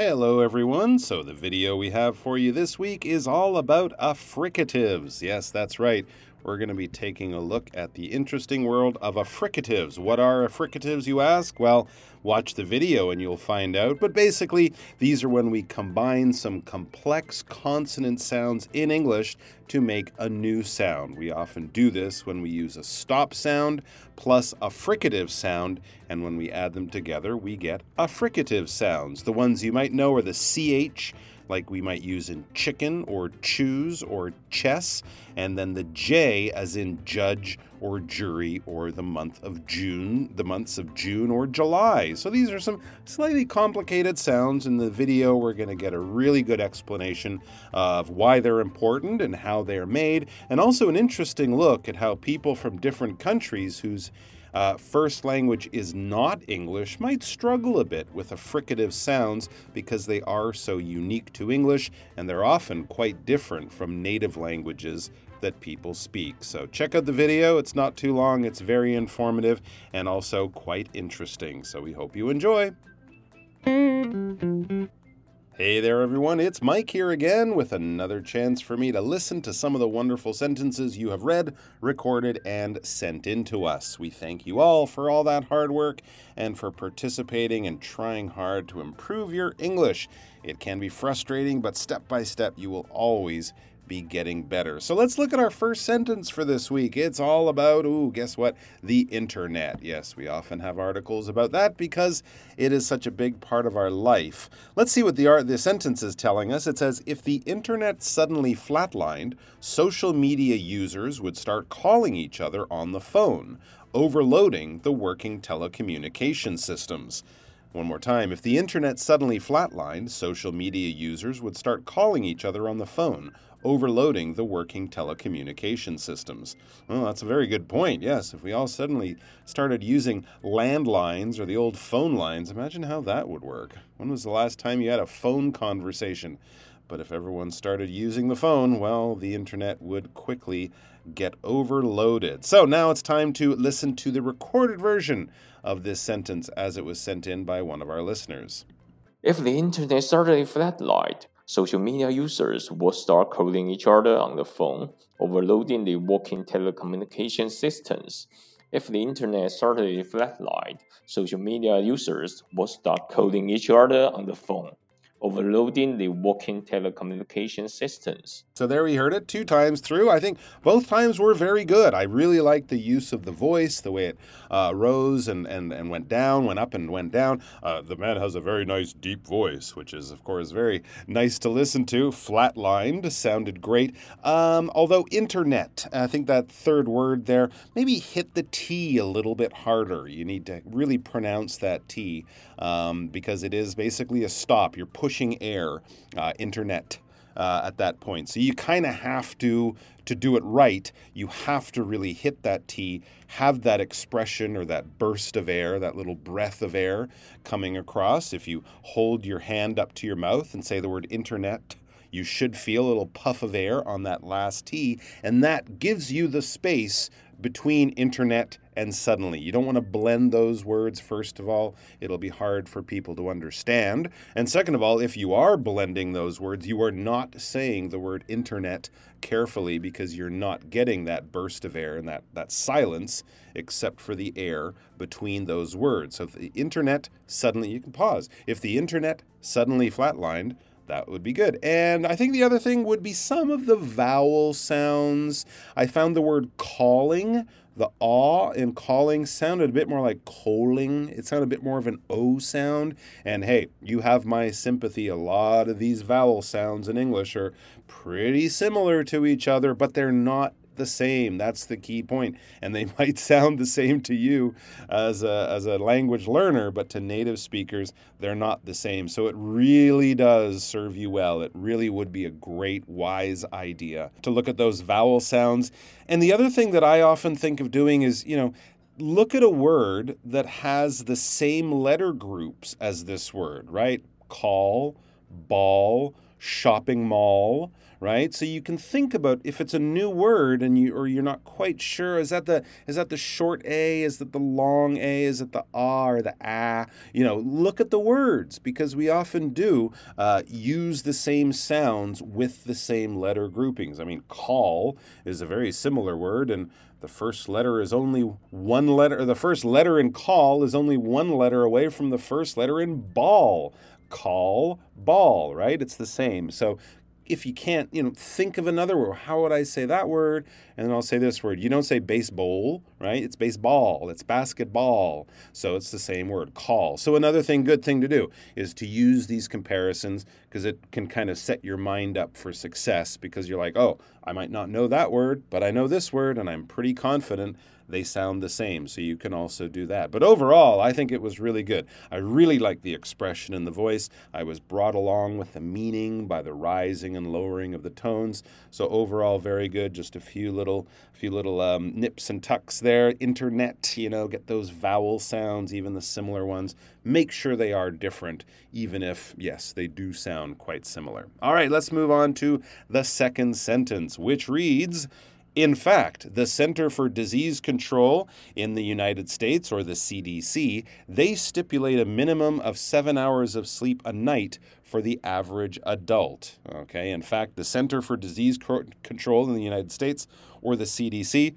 Hello, everyone. So, the video we have for you this week is all about affricatives. Yes, that's right we're going to be taking a look at the interesting world of affricatives. What are affricatives, you ask? Well, watch the video and you'll find out. But basically, these are when we combine some complex consonant sounds in English to make a new sound. We often do this when we use a stop sound plus a fricative sound, and when we add them together, we get affricative sounds. The ones you might know are the CH like we might use in chicken or choose or chess, and then the J as in judge or jury or the month of June, the months of June or July. So these are some slightly complicated sounds. In the video, we're going to get a really good explanation of why they're important and how they're made, and also an interesting look at how people from different countries whose uh, first language is not English might struggle a bit with affricative sounds because they are so unique to English and they're often quite different from native languages that people speak. So check out the video. It's not too long, it's very informative and also quite interesting. So we hope you enjoy. Hey there, everyone. It's Mike here again with another chance for me to listen to some of the wonderful sentences you have read, recorded, and sent in to us. We thank you all for all that hard work and for participating and trying hard to improve your English. It can be frustrating, but step by step, you will always be getting better. So let's look at our first sentence for this week. It's all about, ooh, guess what? The internet. Yes, we often have articles about that because it is such a big part of our life. Let's see what the the sentence is telling us. It says if the internet suddenly flatlined, social media users would start calling each other on the phone, overloading the working telecommunication systems. One more time, if the internet suddenly flatlined, social media users would start calling each other on the phone, overloading the working telecommunication systems. Well, that's a very good point. Yes, if we all suddenly started using landlines or the old phone lines, imagine how that would work. When was the last time you had a phone conversation? But if everyone started using the phone, well, the internet would quickly get overloaded. So now it's time to listen to the recorded version of this sentence as it was sent in by one of our listeners. If the internet suddenly flatlined, social media users will start calling each other on the phone, overloading the working telecommunication systems. If the internet suddenly flatlined, social media users will start calling each other on the phone, overloading the working telecommunication systems. So there we heard it two times through. I think both times were very good. I really liked the use of the voice, the way it uh, rose and, and, and went down, went up and went down. Uh, the man has a very nice deep voice, which is, of course, very nice to listen to. Flatlined sounded great. Um, although internet, I think that third word there, maybe hit the T a little bit harder. You need to really pronounce that T um, because it is basically a stop. You're pushing air, uh, internet. Uh, at that point. So you kind of have to to do it right. You have to really hit that T, have that expression or that burst of air, that little breath of air coming across. If you hold your hand up to your mouth and say the word internet, you should feel a little puff of air on that last T, and that gives you the space between internet and suddenly. You don't want to blend those words, first of all. It'll be hard for people to understand. And second of all, if you are blending those words, you are not saying the word internet carefully because you're not getting that burst of air and that, that silence except for the air between those words. So if the internet suddenly, you can pause. If the internet suddenly flatlined, that would be good. And I think the other thing would be some of the vowel sounds. I found the word calling, the aw in calling sounded a bit more like calling. It sounded a bit more of an O sound. And hey, you have my sympathy. A lot of these vowel sounds in English are pretty similar to each other, but they're not the same. That's the key point. And they might sound the same to you as a, as a language learner, but to native speakers, they're not the same. So it really does serve you well. It really would be a great, wise idea to look at those vowel sounds. And the other thing that I often think of doing is, you know, look at a word that has the same letter groups as this word, right? Call, ball, shopping mall, right? So you can think about if it's a new word and you or you're not quite sure is that the is that the short a, is that the long a, is it the ah or the ah? You know, look at the words because we often do uh, use the same sounds with the same letter groupings. I mean, call is a very similar word and the first letter is only one letter, the first letter in call is only one letter away from the first letter in ball call ball, right? It's the same. So if you can't, you know, think of another word. How would I say that word? And then I'll say this word. You don't say baseball, right? It's baseball. It's basketball. So it's the same word, call. So another thing, good thing to do is to use these comparisons because it can kind of set your mind up for success because you're like, oh, I might not know that word, but I know this word and I'm pretty confident they sound the same. So you can also do that. But overall, I think it was really good. I really liked the expression in the voice. I was brought along with the meaning by the rising and lowering of the tones. So overall, very good. Just a few little, few little um, nips and tucks there. Internet, you know, get those vowel sounds, even the similar ones. Make sure they are different, even if, yes, they do sound quite similar. All right, let's move on to the second sentence, which reads, in fact, the Center for Disease Control in the United States, or the CDC, they stipulate a minimum of seven hours of sleep a night for the average adult. Okay, in fact, the Center for Disease Control in the United States, or the CDC,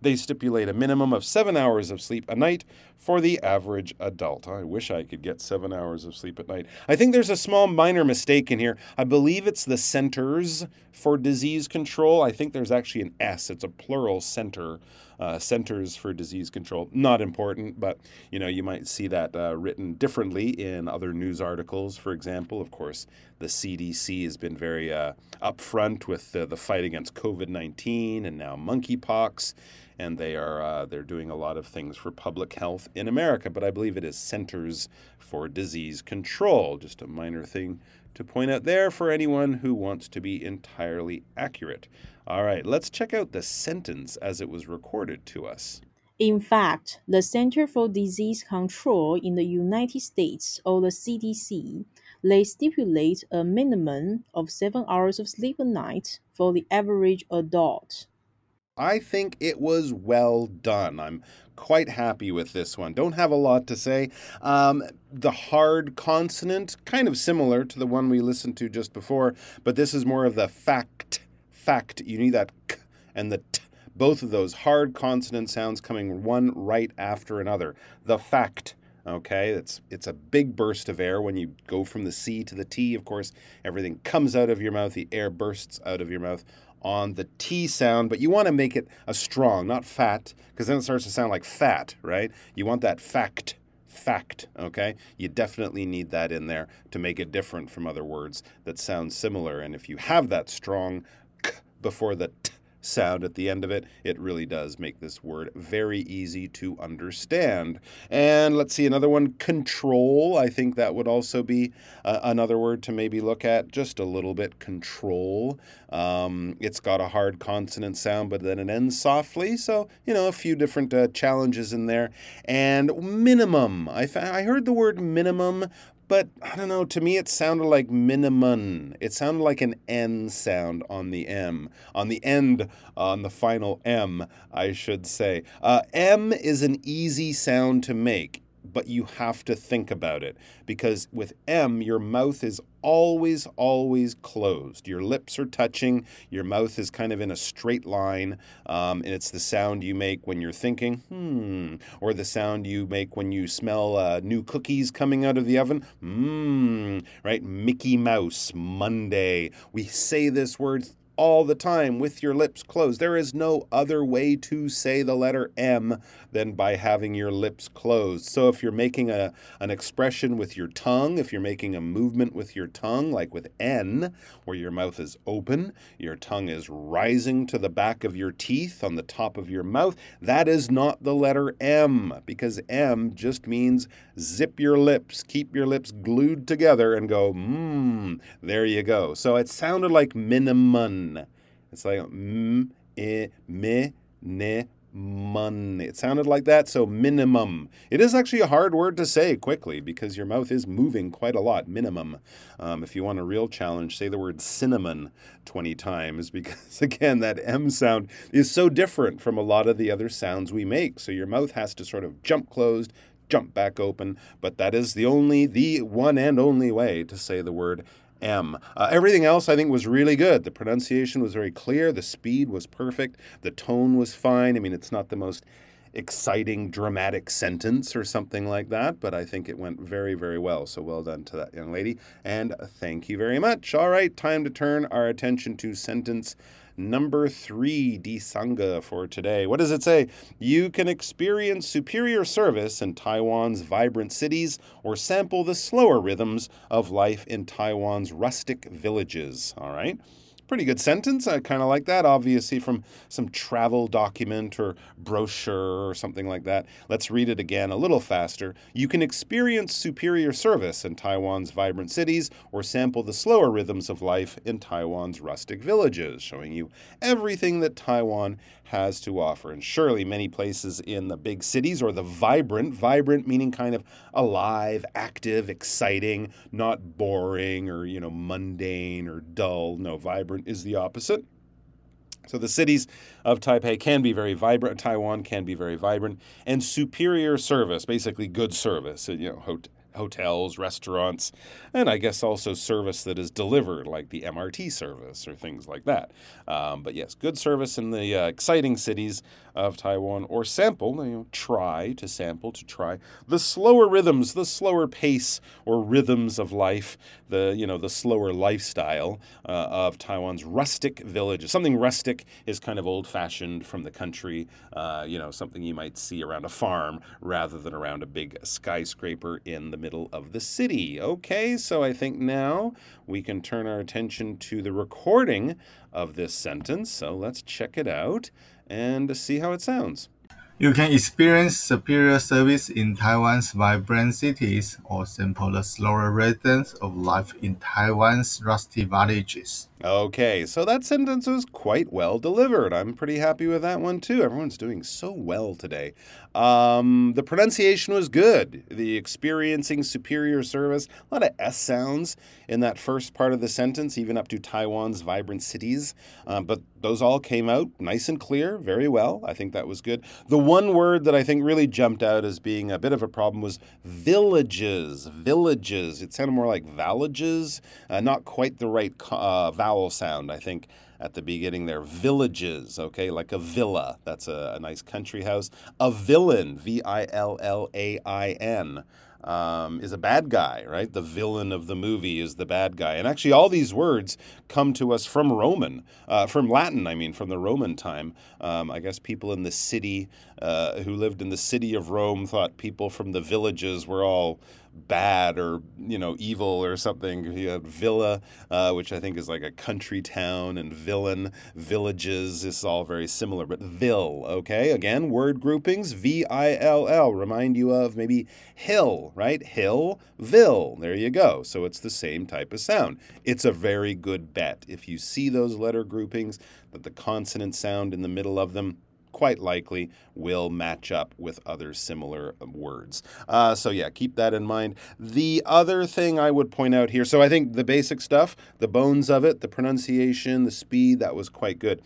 they stipulate a minimum of seven hours of sleep a night for the average adult. I wish I could get seven hours of sleep at night. I think there's a small minor mistake in here. I believe it's the Centers for Disease Control. I think there's actually an S, it's a plural center. Uh, Centers for Disease Control. Not important, but you know you might see that uh, written differently in other news articles. For example, of course, the CDC has been very uh, upfront with the fight against COVID nineteen and now monkeypox and they are uh, they're doing a lot of things for public health in America. But I believe it is Centers for Disease Control. Just a minor thing to point out there for anyone who wants to be entirely accurate. All right, let's check out the sentence as it was recorded to us. In fact, the Center for Disease Control in the United States, or the CDC, they stipulate a minimum of seven hours of sleep a night for the average adult. I think it was well done. I'm quite happy with this one. Don't have a lot to say. Um, the hard consonant, kind of similar to the one we listened to just before, but this is more of the fact. Fact. You need that k and the t. Both of those hard consonant sounds coming one right after another. The fact. Okay, it's it's a big burst of air when you go from the C to the T. Of course, everything comes out of your mouth. The air bursts out of your mouth on the T sound, but you want to make it a strong, not fat, because then it starts to sound like fat, right? You want that fact, fact, okay? You definitely need that in there to make it different from other words that sound similar. And if you have that strong k before the t sound at the end of it, it really does make this word very easy to understand. And let's see another one control. I think that would also be uh, another word to maybe look at just a little bit. Control. Um, it's got a hard consonant sound, but then it ends softly. So, you know, a few different uh, challenges in there. And minimum. I, I heard the word minimum but I don't know, to me it sounded like minimum. It sounded like an N sound on the M. On the end, on the final M, I should say. Uh, M is an easy sound to make but you have to think about it because with M, your mouth is always, always closed. Your lips are touching, your mouth is kind of in a straight line, um, and it's the sound you make when you're thinking, hmm, or the sound you make when you smell uh, new cookies coming out of the oven, mmm, right? Mickey Mouse, Monday. We say this word all the time with your lips closed. There is no other way to say the letter M than by having your lips closed. So if you're making a, an expression with your tongue, if you're making a movement with your tongue, like with N, where your mouth is open, your tongue is rising to the back of your teeth on the top of your mouth, that is not the letter M, because M just means zip your lips, keep your lips glued together, and go, mmm, there you go. So it sounded like It's like mm, eh, me, ne, mun. It sounded like that, so minimum. It is actually a hard word to say quickly because your mouth is moving quite a lot. Minimum. Um, if you want a real challenge, say the word cinnamon 20 times because, again, that M sound is so different from a lot of the other sounds we make. So your mouth has to sort of jump closed, jump back open, but that is the only, the one and only way to say the word M. Uh, everything else I think was really good. The pronunciation was very clear. The speed was perfect. The tone was fine. I mean, it's not the most exciting, dramatic sentence or something like that, but I think it went very, very well. So well done to that young lady. And thank you very much. All right, time to turn our attention to sentence number three, Disanga, for today. What does it say? You can experience superior service in Taiwan's vibrant cities or sample the slower rhythms of life in Taiwan's rustic villages. All right pretty good sentence. I kind of like that, obviously, from some travel document or brochure or something like that. Let's read it again a little faster. You can experience superior service in Taiwan's vibrant cities or sample the slower rhythms of life in Taiwan's rustic villages, showing you everything that Taiwan has to offer. And surely many places in the big cities or the vibrant, vibrant meaning kind of alive, active, exciting, not boring or, you know, mundane or dull. No, vibrant is the opposite. So the cities of Taipei can be very vibrant. Taiwan can be very vibrant, and superior service, basically good service. You know, hotels, restaurants, and I guess also service that is delivered, like the MRT service or things like that. Um, but yes, good service in the uh, exciting cities of Taiwan, or sample, you know, try to sample, to try the slower rhythms, the slower pace or rhythms of life, the you know the slower lifestyle uh, of Taiwan's rustic villages. Something rustic is kind of old-fashioned from the country, uh, you know, something you might see around a farm rather than around a big skyscraper in the middle of the city. Okay, so I think now we can turn our attention to the recording of this sentence. So let's check it out and see how it sounds. You can experience superior service in Taiwan's vibrant cities or sample the slower rhythms of life in Taiwan's rusty villages. Okay, so that sentence was quite well delivered. I'm pretty happy with that one too. Everyone's doing so well today. Um, the pronunciation was good. The experiencing superior service, a lot of S sounds in that first part of the sentence, even up to Taiwan's vibrant cities. Um, but those all came out nice and clear, very well. I think that was good. The one word that I think really jumped out as being a bit of a problem was villages. Villages. It sounded more like villages, uh, not quite the right uh, vowel sound, I think at the beginning there. Villages, okay, like a villa. That's a, a nice country house. A villain, V I L L A I N um, is a bad guy, right? The villain of the movie is the bad guy. And actually, all these words come to us from Roman, uh, from Latin, I mean, from the Roman time. Um, I guess people in the city uh, who lived in the city of Rome thought people from the villages were all bad or you know evil or something. Have villa, uh, which I think is like a country town, and villain, villages. Is all very similar, but vill. Okay, again, word groupings. V I L L remind you of maybe hill, right? Hill, vill. There you go. So it's the same type of sound. It's a very good bet if you see those letter groupings that the consonant sound in the middle of them quite likely will match up with other similar um, words. Uh, so, yeah, keep that in mind. The other thing I would point out here so I think the basic stuff, the bones of it, the pronunciation, the speed, that was quite good.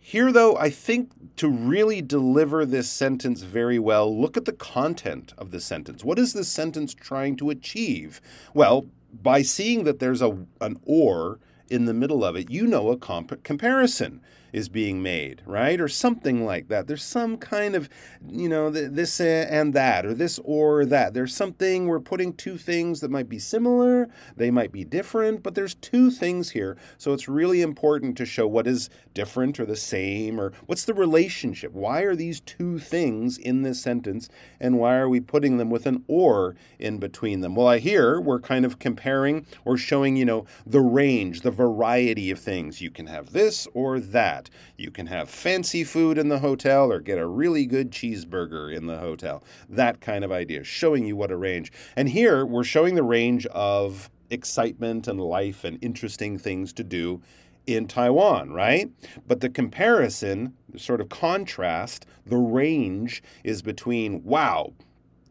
Here, though, I think to really deliver this sentence very well, look at the content of the sentence. What is this sentence trying to achieve? Well, by seeing that there's a, an or in the middle of it, you know a comp- comparison. Is being made, right? Or something like that. There's some kind of, you know, this eh, and that, or this or that. There's something, we're putting two things that might be similar, they might be different, but there's two things here. So it's really important to show what is different or the same, or what's the relationship. Why are these two things in this sentence, and why are we putting them with an or in between them? Well, I hear we're kind of comparing or showing, you know, the range, the variety of things. You can have this or that. You can have fancy food in the hotel or get a really good cheeseburger in the hotel. That kind of idea, showing you what a range. And here we're showing the range of excitement and life and interesting things to do in Taiwan, right? But the comparison, the sort of contrast, the range is between, wow,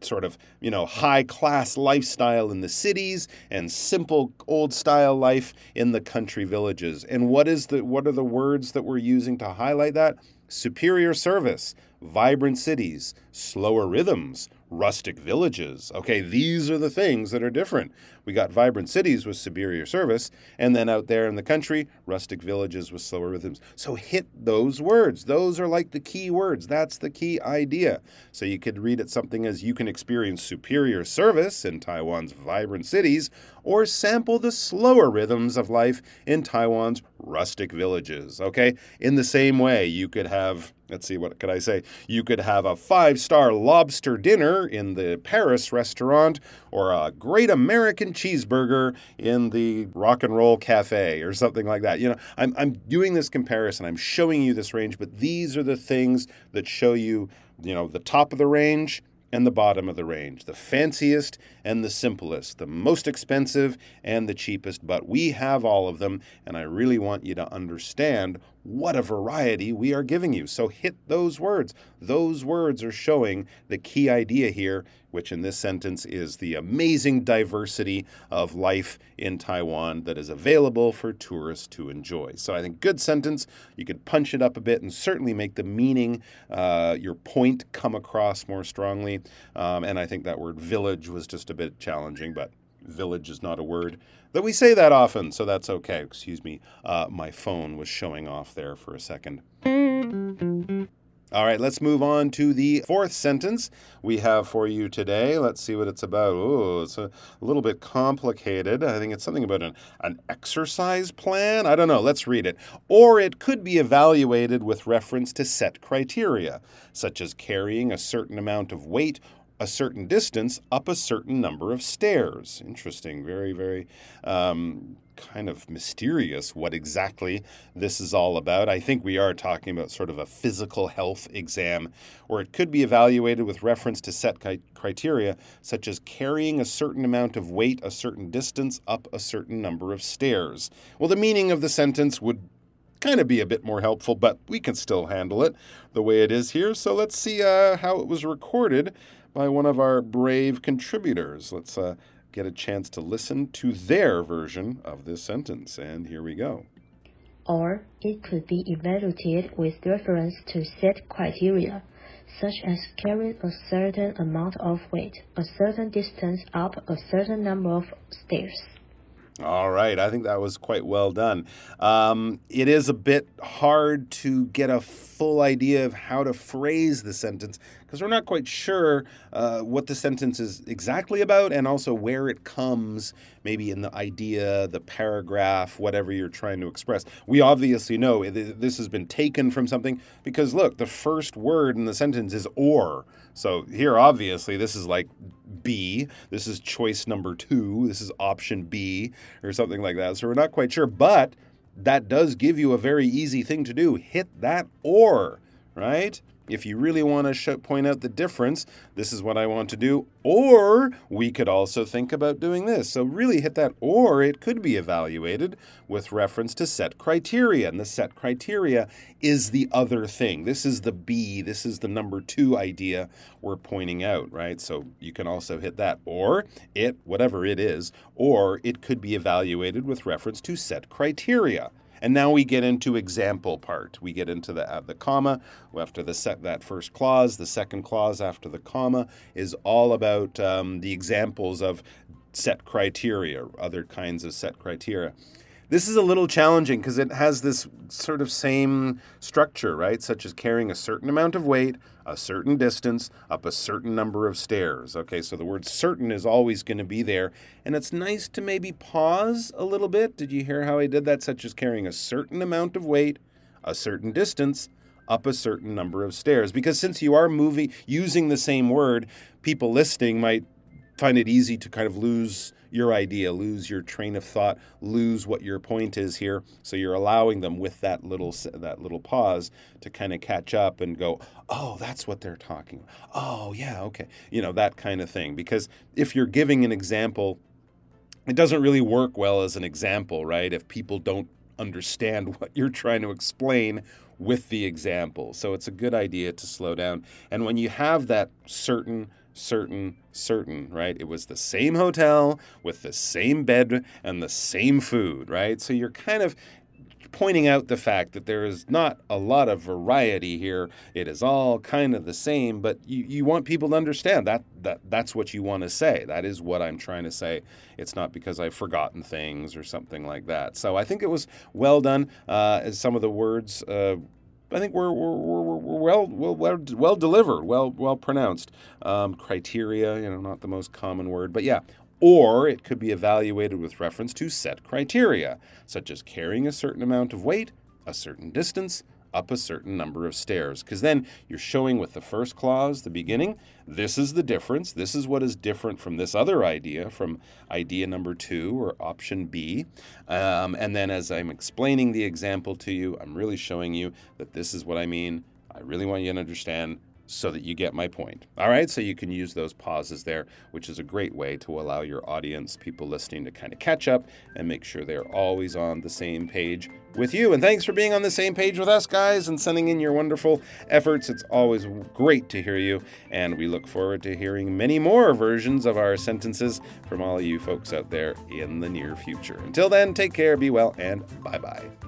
sort of, you know, high class lifestyle in the cities and simple old style life in the country villages. And what is the what are the words that we're using to highlight that? Superior service, vibrant cities, slower rhythms, rustic villages. Okay, these are the things that are different. We got vibrant cities with superior service, and then out there in the country, rustic villages with slower rhythms. So hit those words. Those are like the key words. That's the key idea. So you could read it something as you can experience superior service in Taiwan's vibrant cities, or sample the slower rhythms of life in Taiwan's rustic villages. Okay, in the same way, you could have let's see, what could I say? You could have a five star lobster dinner in the Paris restaurant or a great American cheeseburger in the rock and roll cafe or something like that. You know, I'm, I'm doing this comparison, I'm showing you this range, but these are the things that show you, you know, the top of the range and the bottom of the range, the fanciest and the simplest, the most expensive and the cheapest. But we have all of them, and I really want you to understand what a variety we are giving you. So hit those words. Those words are showing the key idea here, which in this sentence is the amazing diversity of life in Taiwan that is available for tourists to enjoy. So I think good sentence. You could punch it up a bit and certainly make the meaning, uh, your point, come across more strongly. Um, and I think that word village was just a bit challenging, but village is not a word that we say that often, so that's okay. Excuse me. Uh, my phone was showing off there for a second. All right, let's move on to the fourth sentence we have for you today. Let's see what it's about. Oh, it's a little bit complicated. I think it's something about an, an exercise plan. I don't know. Let's read it. Or it could be evaluated with reference to set criteria, such as carrying a certain amount of weight a certain distance up a certain number of stairs. Interesting, very, very um, kind of mysterious what exactly this is all about. I think we are talking about sort of a physical health exam, or it could be evaluated with reference to set criteria, such as carrying a certain amount of weight a certain distance up a certain number of stairs. Well, the meaning of the sentence would kind of be a bit more helpful, but we can still handle it the way it is here. So let's see uh, how it was recorded by one of our brave contributors. Let's uh, get a chance to listen to their version of this sentence. And here we go. Or it could be evaluated with reference to set criteria, such as carrying a certain amount of weight, a certain distance up a certain number of stairs. All right, I think that was quite well done. Um, it is a bit hard to get a full idea of how to phrase the sentence because we're not quite sure uh, what the sentence is exactly about and also where it comes, maybe in the idea, the paragraph, whatever you're trying to express. We obviously know this has been taken from something because look, the first word in the sentence is or. So here, obviously, this is like B. This is choice number two. This is option B or something like that. So we're not quite sure, but that does give you a very easy thing to do. Hit that or, right? If you really want to point out the difference, this is what I want to do. Or we could also think about doing this. So, really hit that or it could be evaluated with reference to set criteria. And the set criteria is the other thing. This is the B, this is the number two idea we're pointing out, right? So, you can also hit that. Or it, whatever it is, or it could be evaluated with reference to set criteria. And now we get into example part. We get into the uh, the comma after the set that first clause. The second clause after the comma is all about um, the examples of set criteria, other kinds of set criteria. This is a little challenging because it has this sort of same structure, right? Such as carrying a certain amount of weight, a certain distance, up a certain number of stairs. Okay, so the word certain is always going to be there. And it's nice to maybe pause a little bit. Did you hear how I did that? Such as carrying a certain amount of weight, a certain distance, up a certain number of stairs. Because since you are moving using the same word, people listening might find it easy to kind of lose your idea, lose your train of thought, lose what your point is here. So you're allowing them with that little that little pause to kind of catch up and go, "Oh, that's what they're talking about. Oh, yeah, okay." You know, that kind of thing. Because if you're giving an example, it doesn't really work well as an example, right? If people don't understand what you're trying to explain with the example. So it's a good idea to slow down. And when you have that certain certain, certain, right? It was the same hotel with the same bed and the same food, right? So you're kind of pointing out the fact that there is not a lot of variety here. It is all kind of the same, but you, you want people to understand that, that that's what you want to say. That is what I'm trying to say. It's not because I've forgotten things or something like that. So I think it was well done. Uh, as some of the words uh, I think we're, we're, we're, we're well, well, well, well delivered, well, well pronounced. Um, criteria, you know, not the most common word, but yeah. Or it could be evaluated with reference to set criteria, such as carrying a certain amount of weight, a certain distance, up a certain number of stairs. Because then you're showing with the first clause, the beginning, this is the difference. This is what is different from this other idea, from idea number two or option B. Um, and then as I'm explaining the example to you, I'm really showing you that this is what I mean. I really want you to understand so that you get my point. All right, so you can use those pauses there, which is a great way to allow your audience, people listening, to kind of catch up and make sure they're always on the same page with you. And thanks for being on the same page with us, guys, and sending in your wonderful efforts. It's always great to hear you, and we look forward to hearing many more versions of our sentences from all of you folks out there in the near future. Until then, take care, be well, and bye bye.